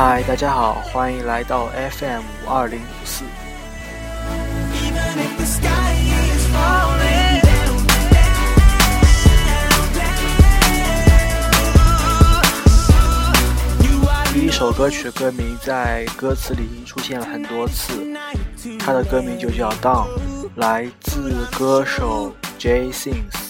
嗨，大家好，欢迎来到 FM 五二零五四。一首歌曲的歌名在歌词里已经出现了很多次，它的歌名就叫《Down》，来自歌手 Jay Sings。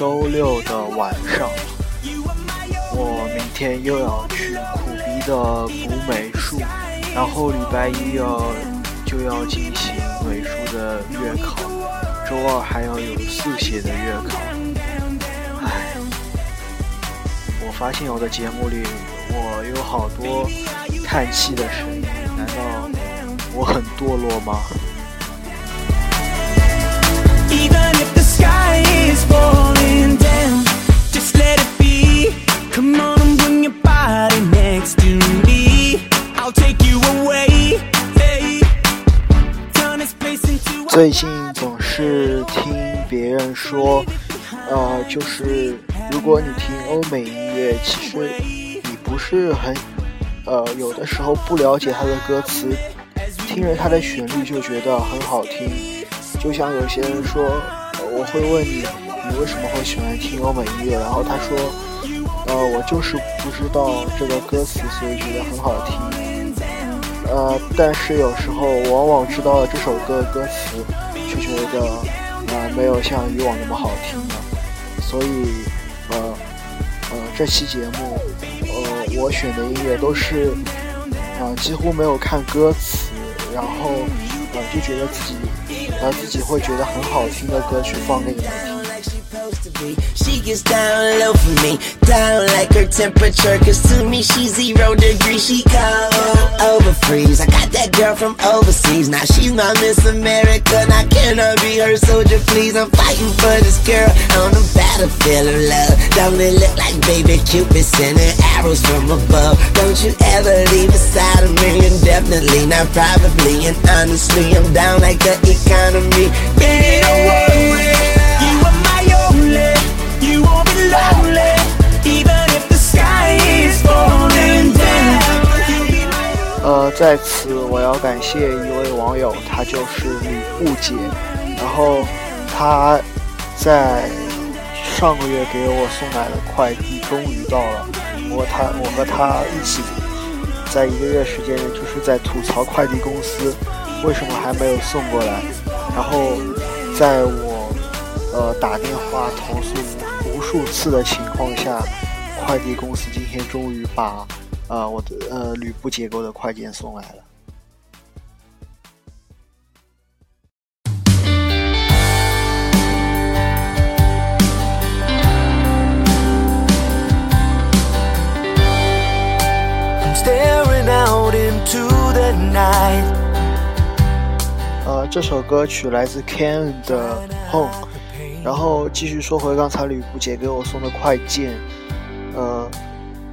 周六的晚上，我明天又要去苦逼的补美术，然后礼拜一要就要进行美术的月考，周二还要有速写的月考。唉，我发现我的节目里我有好多叹气的声音，难道我很堕落吗？最近总是听别人说，呃，就是如果你听欧美音乐，其实你不是很，呃，有的时候不了解它的歌词，听着它的旋律就觉得很好听。就像有些人说，我会问你，你为什么会喜欢听欧美音乐？然后他说，呃，我就是不知道这个歌词，所以觉得很好听。呃，但是有时候往往知道了这首歌的歌词，却觉得呃没有像以往那么好听了。所以呃呃这期节目呃我选的音乐都是啊几乎没有看歌词，然后呃就觉得自己呃自己会觉得很好听的歌曲放给你们听。She gets down low for me, down like her temperature. Cause to me, she's zero degrees. She cold over freeze. I got that girl from overseas. Now she's my Miss America. Now can I be her soldier, please? I'm fighting for this girl on the battlefield of love. Don't it look like baby Cupid sending arrows from above? Don't you ever leave beside of me? Indefinitely, not probably. And honestly, I'm down like the economy. Baby, don't worry. 呃，在此我要感谢一位网友，他就是吕布姐，然后他在上个月给我送来的快递终于到了，我他我和他一起在一个月时间内就是在吐槽快递公司为什么还没有送过来，然后在我呃打电话投诉无数次的情况下，快递公司今天终于把。啊，我的呃，吕布结构的快件送来了。呃，这首歌曲来自 Ken 的 Home，然后继续说回刚才吕布姐给我送的快件，呃。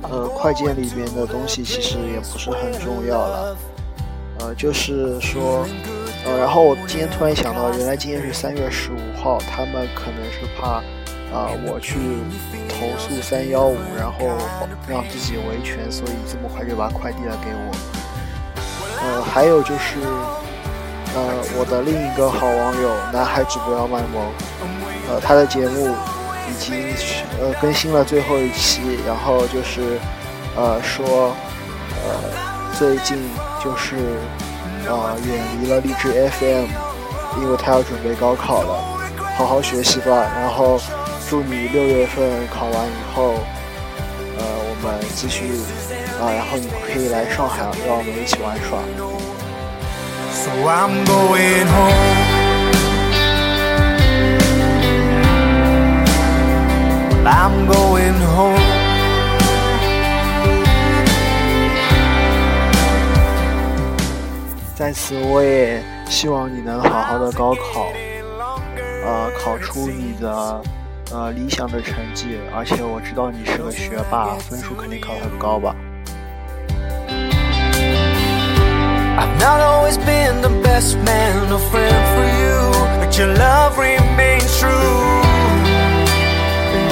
呃，快件里面的东西其实也不是很重要了，呃，就是说，呃，然后我今天突然想到，原来今天是三月十五号，他们可能是怕啊我去投诉三幺五，然后让自己维权，所以这么快就把快递了给我。呃，还有就是，呃，我的另一个好网友男孩只不要卖萌，呃，他的节目。已经呃更新了最后一期，然后就是呃说呃最近就是啊远离了励志 FM，因为他要准备高考了，好好学习吧。然后祝你六月份考完以后，呃我们继续啊，然后你可以来上海，让我们一起玩耍。So I'm going home. I'm going home. 在此，我也希望你能好好的高考，呃，考出你的呃理想的成绩，而且我知道你是个学霸，分数肯定考很高吧。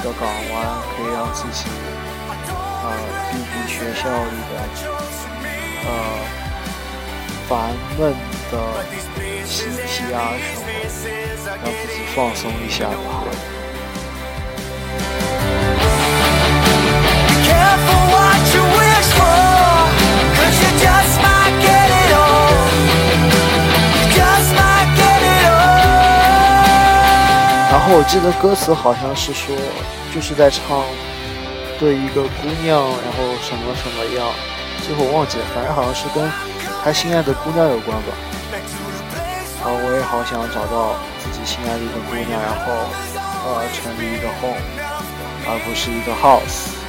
一个港湾，可以让自己呃避避学校里的呃烦闷的习题啊什么。让自己放松一下吧。我记得歌词好像是说，就是在唱对一个姑娘，然后什么什么样，最后忘记了，反正好像是跟他心爱的姑娘有关吧。啊，我也好想找到。自己心爱的一个姑娘，然后呃成立一个 home，而不是一个 house。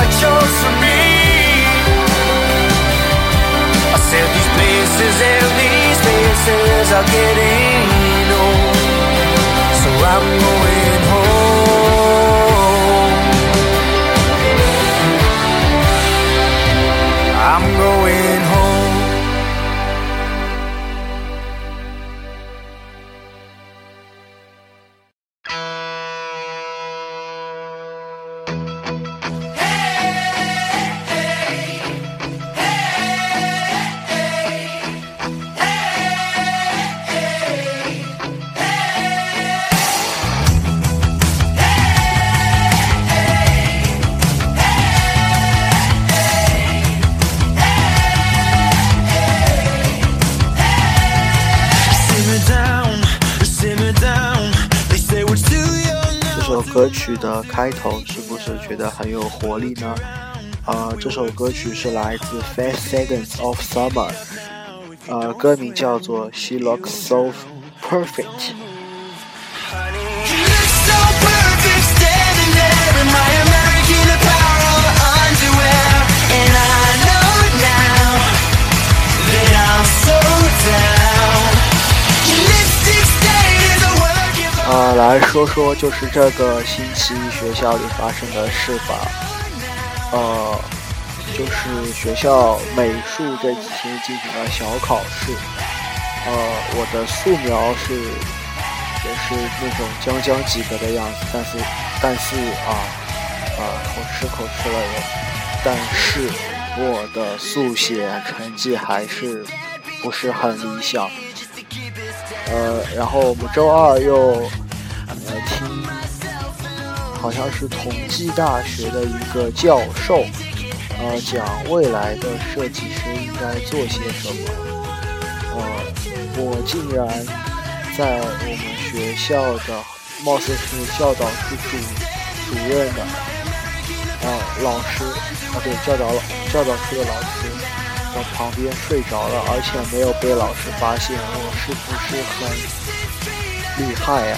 I chose for me. I said these places and these places are getting old, so I'm going. 的开头是不是觉得很有活力呢？呃，这首歌曲是来自 Five Seconds of Summer，呃，歌名叫做 She Looks So Perfect。呃，来说说就是这个星期学校里发生的事吧。呃，就是学校美术这几天进行了小考试。呃，我的素描是也是那种将将及格的样子，但是但是啊啊口吃口吃了也，但是我的速写成绩还是不是很理想。呃，然后我们周二又呃听，好像是同济大学的一个教授，呃讲未来的设计师应该做些什么。呃，我竟然在我们学校的，貌似是教导处主主任的，啊老师，啊对教导老教导处的老师。我旁边睡着了，而且没有被老师发现，我是不是很厉害呀？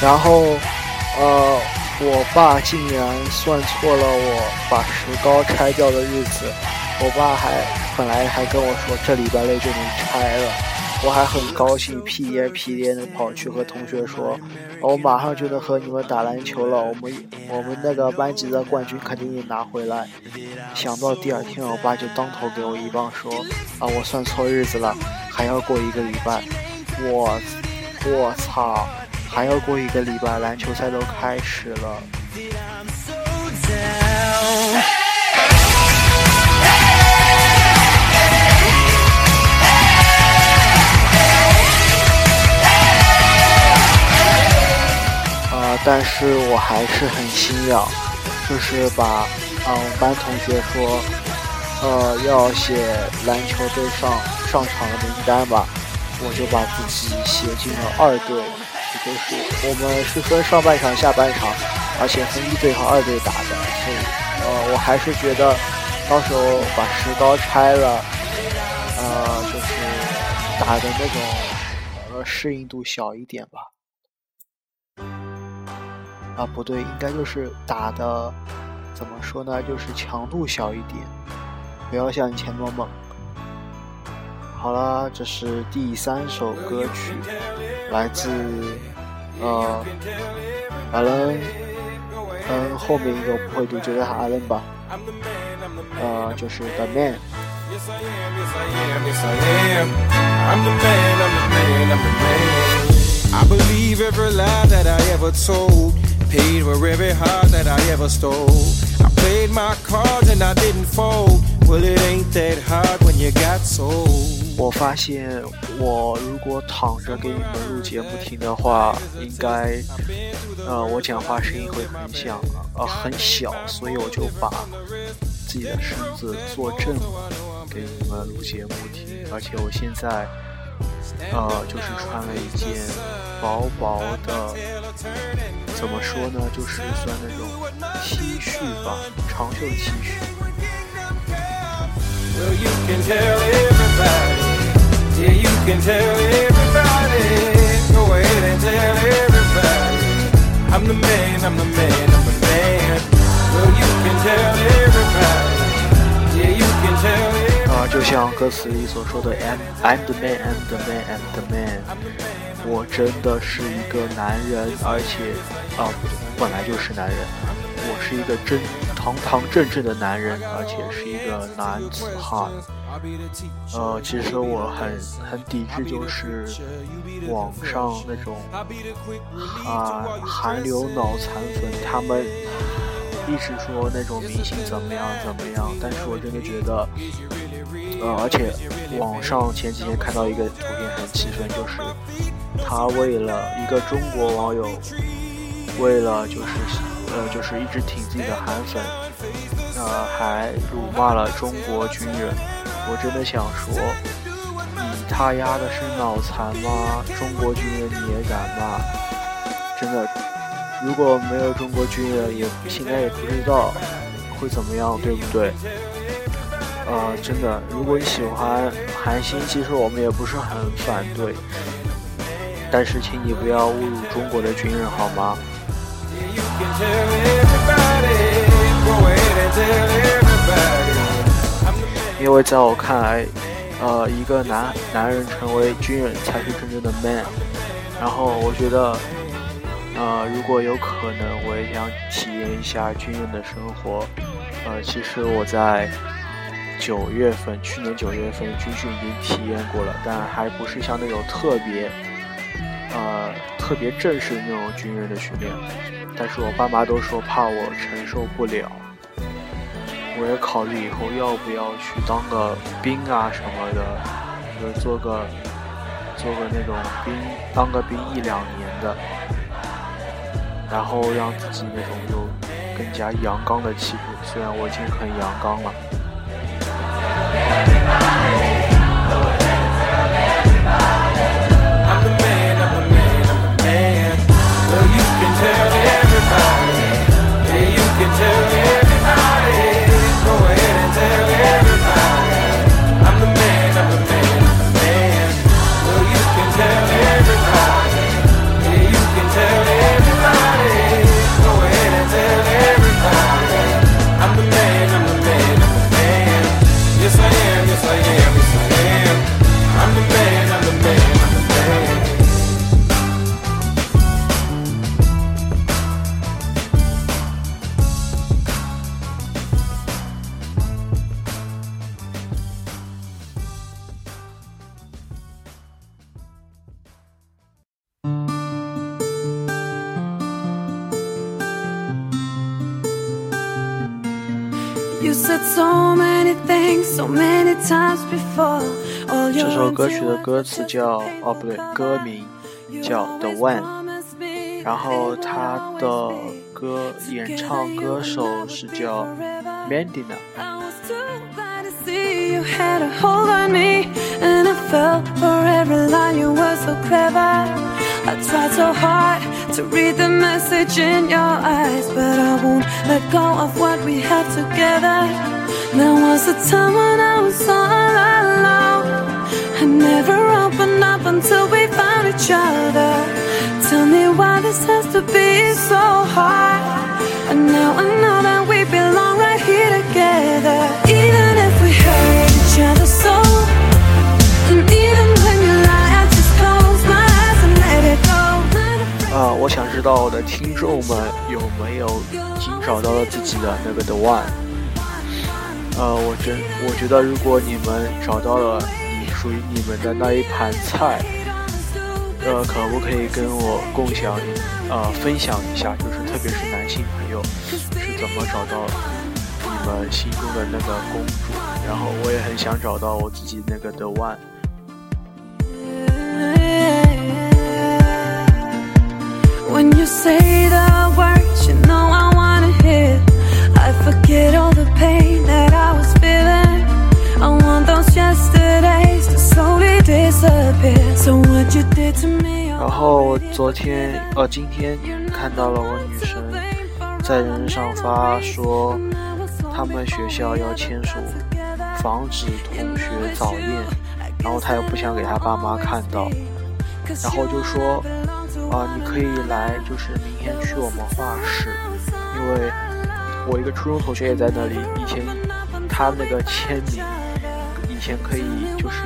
然后，呃，我爸竟然算错了我把石膏拆掉的日子，我爸还本来还跟我说这礼拜内就能拆了。我还很高兴，屁颠屁颠的跑去和同学说，我马上就能和你们打篮球了。我们我们那个班级的冠军肯定也拿回来。想到第二天，我爸就当头给我一棒，说啊，我算错日子了，还要过一个礼拜。我我操，还要过一个礼拜，篮球赛都开始了。但是我还是很心痒，就是把啊班同学说，呃，要写篮球队上上场的名单吧，我就把自己写进了二队，也就是我们是分上半场、下半场，而且分一队和二队打的，所以呃，我还是觉得到时候把石膏拆了，呃，就是打的那种呃适应度小一点吧。啊，不对，应该就是打的，怎么说呢？就是强度小一点，不要像以前那么猛。好了，这是第三首歌曲，来自呃阿伦，嗯，后面一个我不会读，就叫他阿伦吧。呃，就是 The Man。I believe every lie that I ever told. Paid for every heart that I ever stole. I played my cards and I didn't fold. Well, it ain't that hard when you got soul. 我发现，我如果躺着给你们录节目听的话，应该，呃，我讲话声音会很响，呃，很小，所以我就把自己的身子坐正了，给你们录节目听。而且我现在。呃，就是穿了一件薄薄的，怎么说呢，就是算那种 T 恤吧，长袖 T 恤。像歌词里所说的，I'm I'm the man, I'm the man, I'm the man。我真的是一个男人，而且啊，本来就是男人。我是一个真堂堂正正的男人，而且是一个男子汉。呃，其实我很很抵制，就是网上那种啊韩流脑残粉，他们一直说那种明星怎么样怎么样，但是我真的觉得。呃，而且网上前几天看到一个图片很气愤，就是他为了一个中国网友，为了就是呃就是一直挺自己的韩粉，呃还辱骂了中国军人。我真的想说，你他丫的是脑残吗？中国军人你也敢骂？真的，如果没有中国军人，也现在也不知道会怎么样，对不对？呃，真的，如果你喜欢韩星，其实我们也不是很反对，但是请你不要侮辱中国的军人，好吗？因为在我看来，呃，一个男男人成为军人才是真正的 man。然后我觉得，呃，如果有可能，我也想体验一下军人的生活。呃，其实我在。九月份，去年九月份军训已经体验过了，但还不是像那种特别，呃，特别正式的那种军人的训练。但是我爸妈都说怕我承受不了，我也考虑以后要不要去当个兵啊什么的，就是做个做个那种兵，当个兵一两年的，然后让自己那种有更加阳刚的气质。虽然我已经很阳刚了。这曲的歌词叫……哦，不对，歌名叫《The One》，然后他的歌演唱歌手是叫 Mandina。To read the message in your eyes, but I won't let go of what we have together. There was a time when I was all alone. I never open up until we found each other. Tell me why this has to be so hard. And now I know that we belong right here together. Even if we hurt each other so. And even when you lie, I just close my eyes and let it go. Not afraid 啊，我想知道我的听众们有没有已经找到了自己的那个 the one。呃，我真我觉得如果你们找到了属于你们的那一盘菜，呃，可不可以跟我共享呃分享一下？就是特别是男性朋友是怎么找到你们心中的那个公主？然后我也很想找到我自己那个 the one。然后昨天呃今天看到了我女神在人上发说，他们学校要签署防止同学早恋，然后她又不想给她爸妈看到，然后就说啊、你可以来，就是明天去我们画室，因为我一个初中同学也在那里，以前他那个签名以前可以就是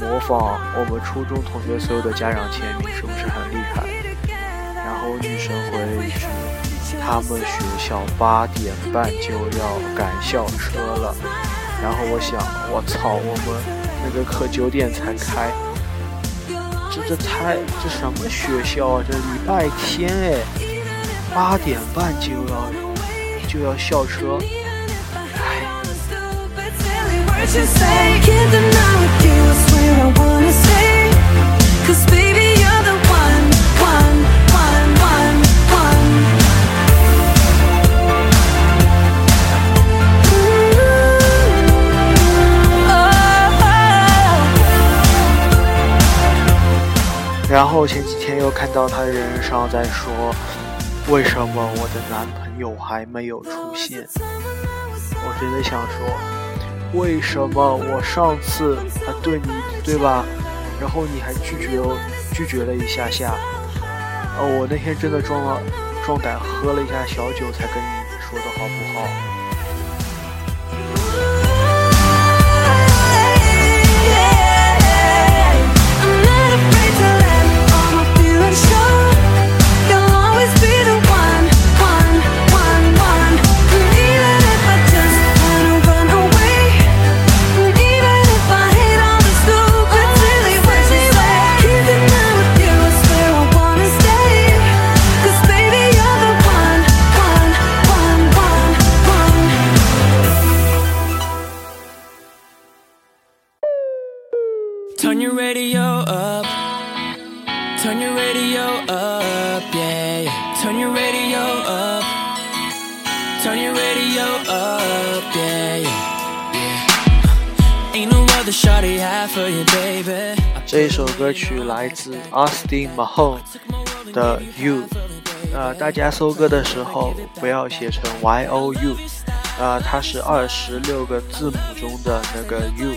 模仿我们初中同学所有的家长签名，是不是很厉害？然后女神回了一句：“他们学校八点半就要赶校车了。”然后我想，我操，我们那个课九点才开，这这太这什么学校啊？这礼拜天哎，八点半就要就要校车，然后前几天又看到他人上在说，为什么我的男朋友还没有出现？我真的想说，为什么我上次还对你对吧？然后你还拒绝我拒绝了一下下，哦，我那天真的壮了壮胆喝了一下小酒才跟你说的好不好？歌曲来自 Austin Mahone 的 You，呃，大家搜歌的时候不要写成 Y O U，啊，它是二十六个字母中的那个 U。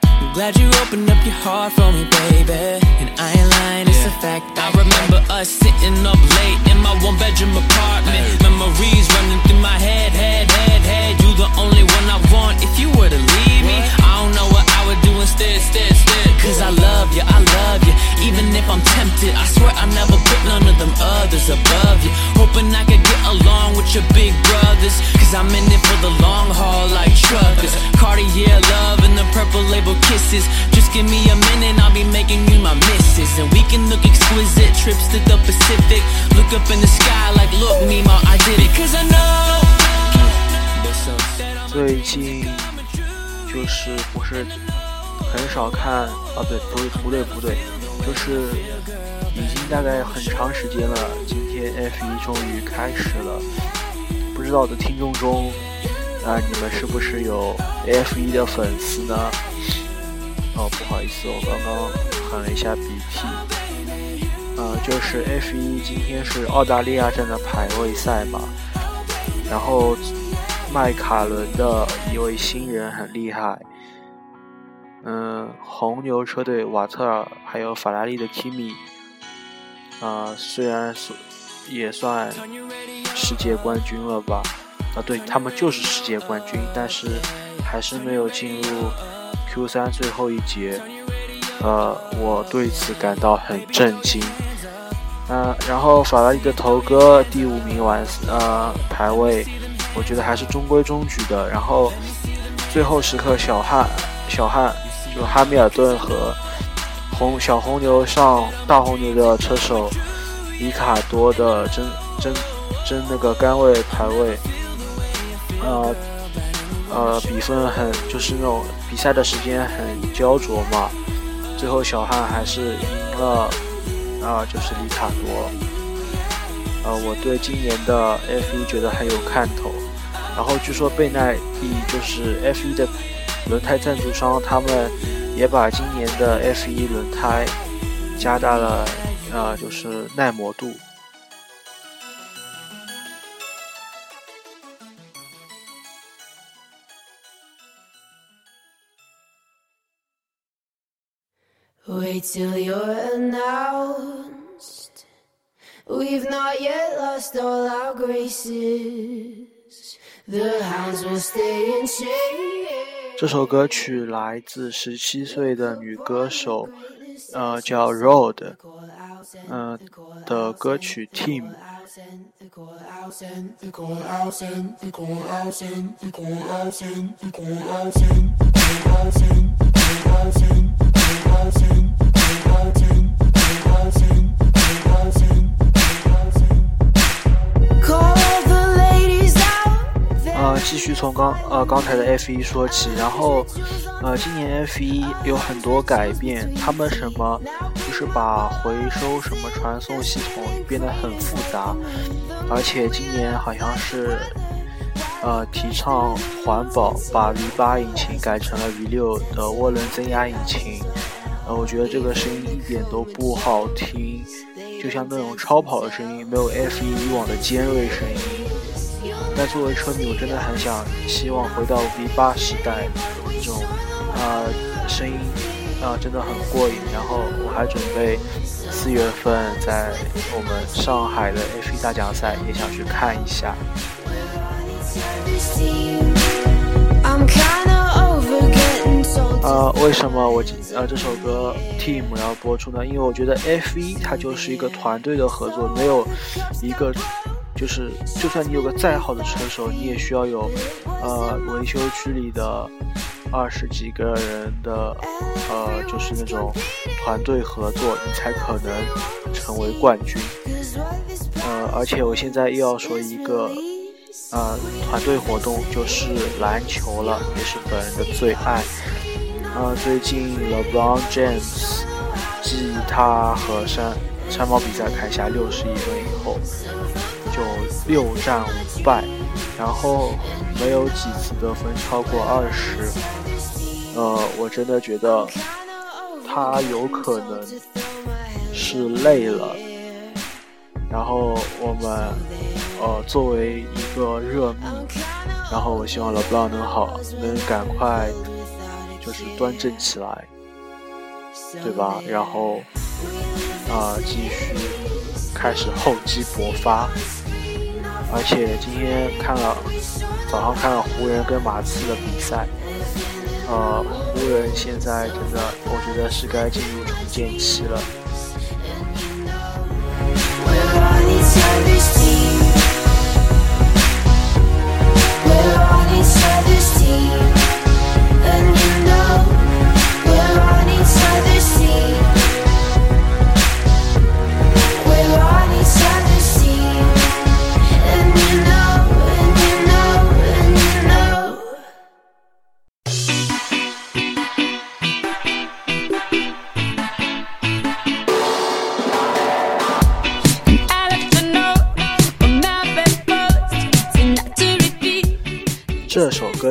Glad you opened up your heart for me, baby. And I ain't lying, it's a fact. I remember us sitting up late in my one bedroom apartment. Memories running through my head, head, head, head. You the only one I want if you were to leave me. I don't know what I would do instead, instead, instead. Cause I love you, I love you Even if I'm tempted I swear I never put none of them others above you Hoping I could get along with your big brothers Cause I'm in it for the long haul like truckers. Cartier love and the purple label kisses. Just give me a minute I'll be making you my missus. And we can look exquisite Trips to the Pacific. Look up in the sky like look Nemo I did it. Cause I know 最近就是不是很少看啊？对，不是不对不对，就是已经大概很长时间了。今天 F 一终于开始了，不知道的听众中啊，你们是不是有 F 一的粉丝呢？哦，不好意思，我刚刚喊了一下鼻涕。呃，就是 F 一今天是澳大利亚站的排位赛嘛，然后。迈卡伦的一位新人很厉害，嗯，红牛车队瓦特尔还有法拉利的 Kimi，啊，虽然是也算世界冠军了吧，啊，对他们就是世界冠军，但是还是没有进入 Q3 最后一节，呃，我对此感到很震惊，啊，然后法拉利的头哥第五名完，呃，排位。我觉得还是中规中矩的。然后最后时刻，小汉小汉就哈密尔顿和红小红牛上大红牛的车手里卡多的争争争那个杆位排位，呃呃比分很就是那种比赛的时间很焦灼嘛。最后小汉还是赢了啊，就是里卡多。呃，我对今年的 F1 觉得很有看头。然后据说贝奈利就是 F1 的轮胎赞助商，他们也把今年的 F1 轮胎加大了，呃，就是耐磨度。Wait till you're announced. We've not yet lost all our graces. the hounds will stay inside 这首歌曲来自十七岁的女歌手，呃，叫 Road，嗯的歌曲 Team。继续从刚呃刚才的 F 一说起，然后呃今年 F 一有很多改变，他们什么就是把回收什么传送系统变得很复杂，而且今年好像是呃提倡环保，把 V 八引擎改成了 V 六的涡轮增压引擎，呃我觉得这个声音一点都不好听，就像那种超跑的声音，没有 F 一以往的尖锐声音。那作为车迷，我真的很想希望回到 V 八时代这种啊声音啊真的很过瘾。然后我还准备四月份在我们上海的 F1 大奖赛也想去看一下。呃，为什么我呃这首歌 Team 要播出呢？因为我觉得 F1 它就是一个团队的合作，没有一个。就是，就算你有个再好的车手，你也需要有，呃，维修区里的二十几个人的，呃，就是那种团队合作，你才可能成为冠军。呃，而且我现在又要说一个，呃，团队活动就是篮球了，也是本人的最爱。呃，最近 LeBron James 继他和山山猫比赛砍下六十一分以后。六战五败，然后没有几次得分超过二十。呃，我真的觉得他有可能是累了。然后我们呃作为一个热，然后我希望老布朗能好，能赶快就是端正起来，对吧？然后啊继续开始厚积薄发。而且今天看了早上看了湖人跟马刺的比赛，呃，湖人现在真的我觉得是该进入重建期了。Inside this team, and you know we're on team.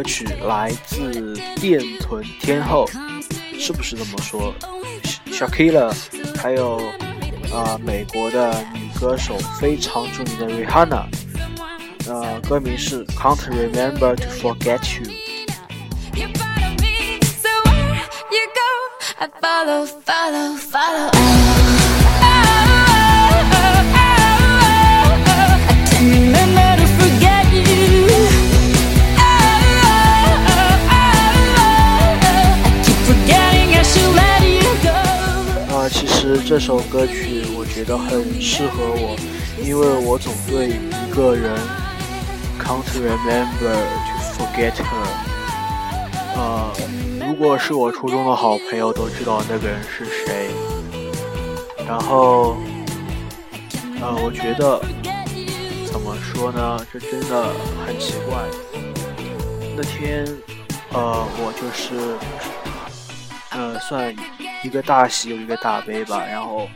歌曲来自电臀天后，是不是这么说？Shakira，还有啊，美国的女歌手非常著名的 Rihanna，呃，歌名是 Can't Remember to Forget You。这首歌曲我觉得很适合我，因为我总对一个人 can't remember to forget her。呃，如果是我初中的好朋友都知道那个人是谁。然后，呃，我觉得怎么说呢？这真的很奇怪。那天，呃，我就是，呃，算。一个大喜有一个大悲吧，然后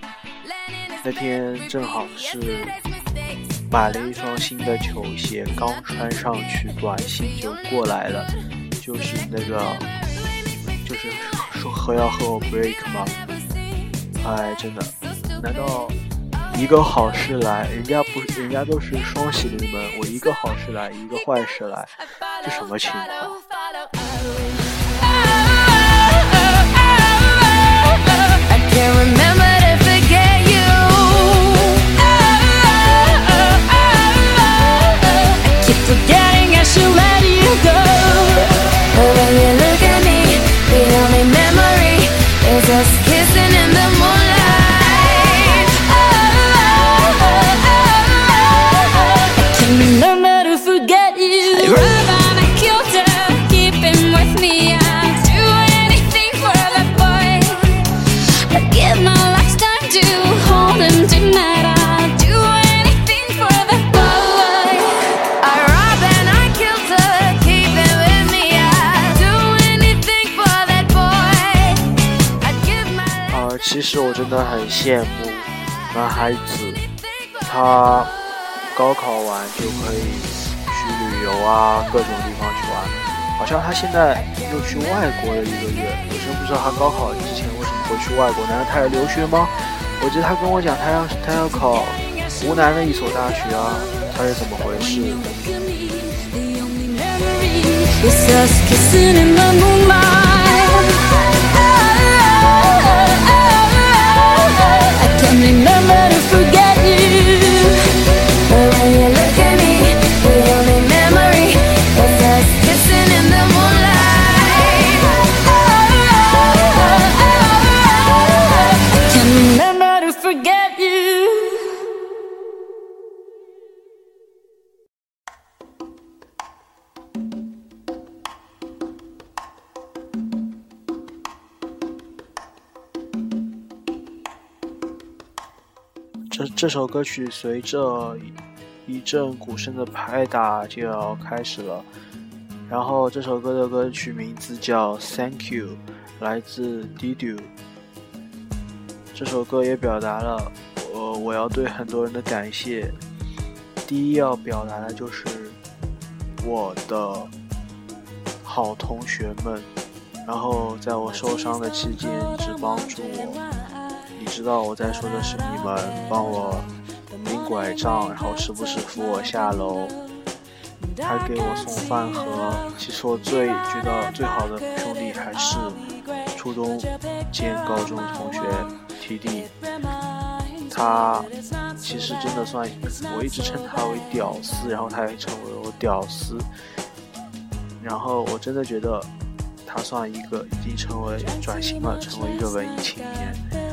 那天正好是买了一双新的球鞋，刚穿上去，短信就过来了，就是那个，就是说和要和我 break 吗？哎，真的，难道一个好事来，人家不，人家都是双喜临门，我一个好事来，一个坏事来，这什么情况？羡慕男孩子，他高考完就可以去旅游啊，各种地方去玩。好像他现在又去外国了一个月，我真不知道他高考之前为什么会去外国？难道他要留学吗？我记得他跟我讲，他要他要考湖南的一所大学啊，他是怎么回事？这首歌曲随着一阵鼓声的拍打就要开始了，然后这首歌的歌曲名字叫《Thank You》，来自 Dido。这首歌也表达了我我要对很多人的感谢。第一要表达的就是我的好同学们，然后在我受伤的期间一直帮助我。知道我在说的是你们帮我拎拐杖，然后时不时扶我下楼，还给我送饭盒。其实我最觉得最好的兄弟还是初中兼高中同学 T D，他其实真的算我一直称他为屌丝，然后他也称为我屌丝，然后我真的觉得他算一个已经成为转型了，成为一个文艺青年。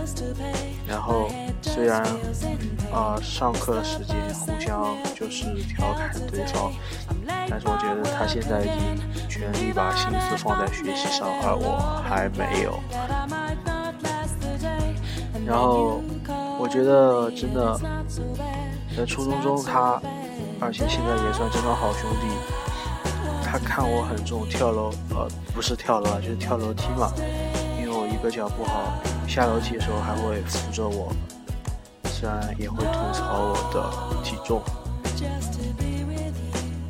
然后虽然啊上课的时间互相就是调侃对方，但是我觉得他现在已经全力把心思放在学习上，而我还没有。然后我觉得真的在初中中他，而且现在也算真的好兄弟。他看我很重，跳楼呃不是跳楼啊，就是跳楼梯嘛，个脚不好。下楼梯的时候还会扶着我，虽然也会吐槽我的体重，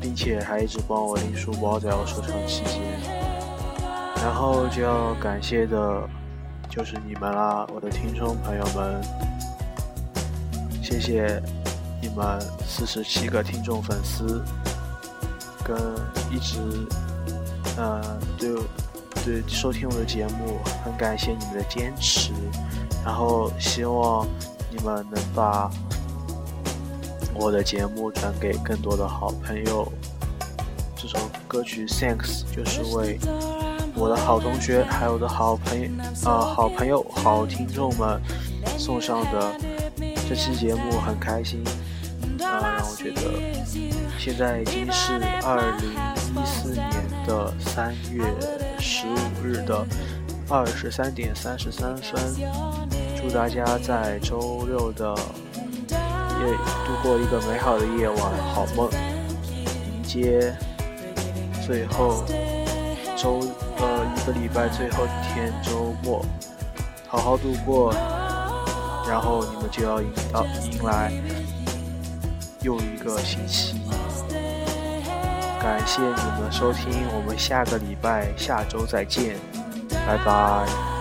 并且还一直帮我拎书包，在我受伤期间。然后就要感谢的，就是你们啦，我的听众朋友们，谢谢你们四十七个听众粉丝，跟一直，呃，对对收听我的节目，很感谢你们的坚持，然后希望你们能把。我的节目转给更多的好朋友。这首歌曲《Thanks》就是为我的好同学，还有我的好朋友、呃好朋友、好听众们送上的。这期节目很开心，啊，让我觉得现在已经是二零一四年的三月十五日的二十三点三十三分。祝大家在周六的夜。度过一个美好的夜晚，好梦，迎接最后周呃一个礼拜最后一天周末，好好度过，然后你们就要迎到迎来又一个星期。感谢你们收听，我们下个礼拜下周再见，拜拜。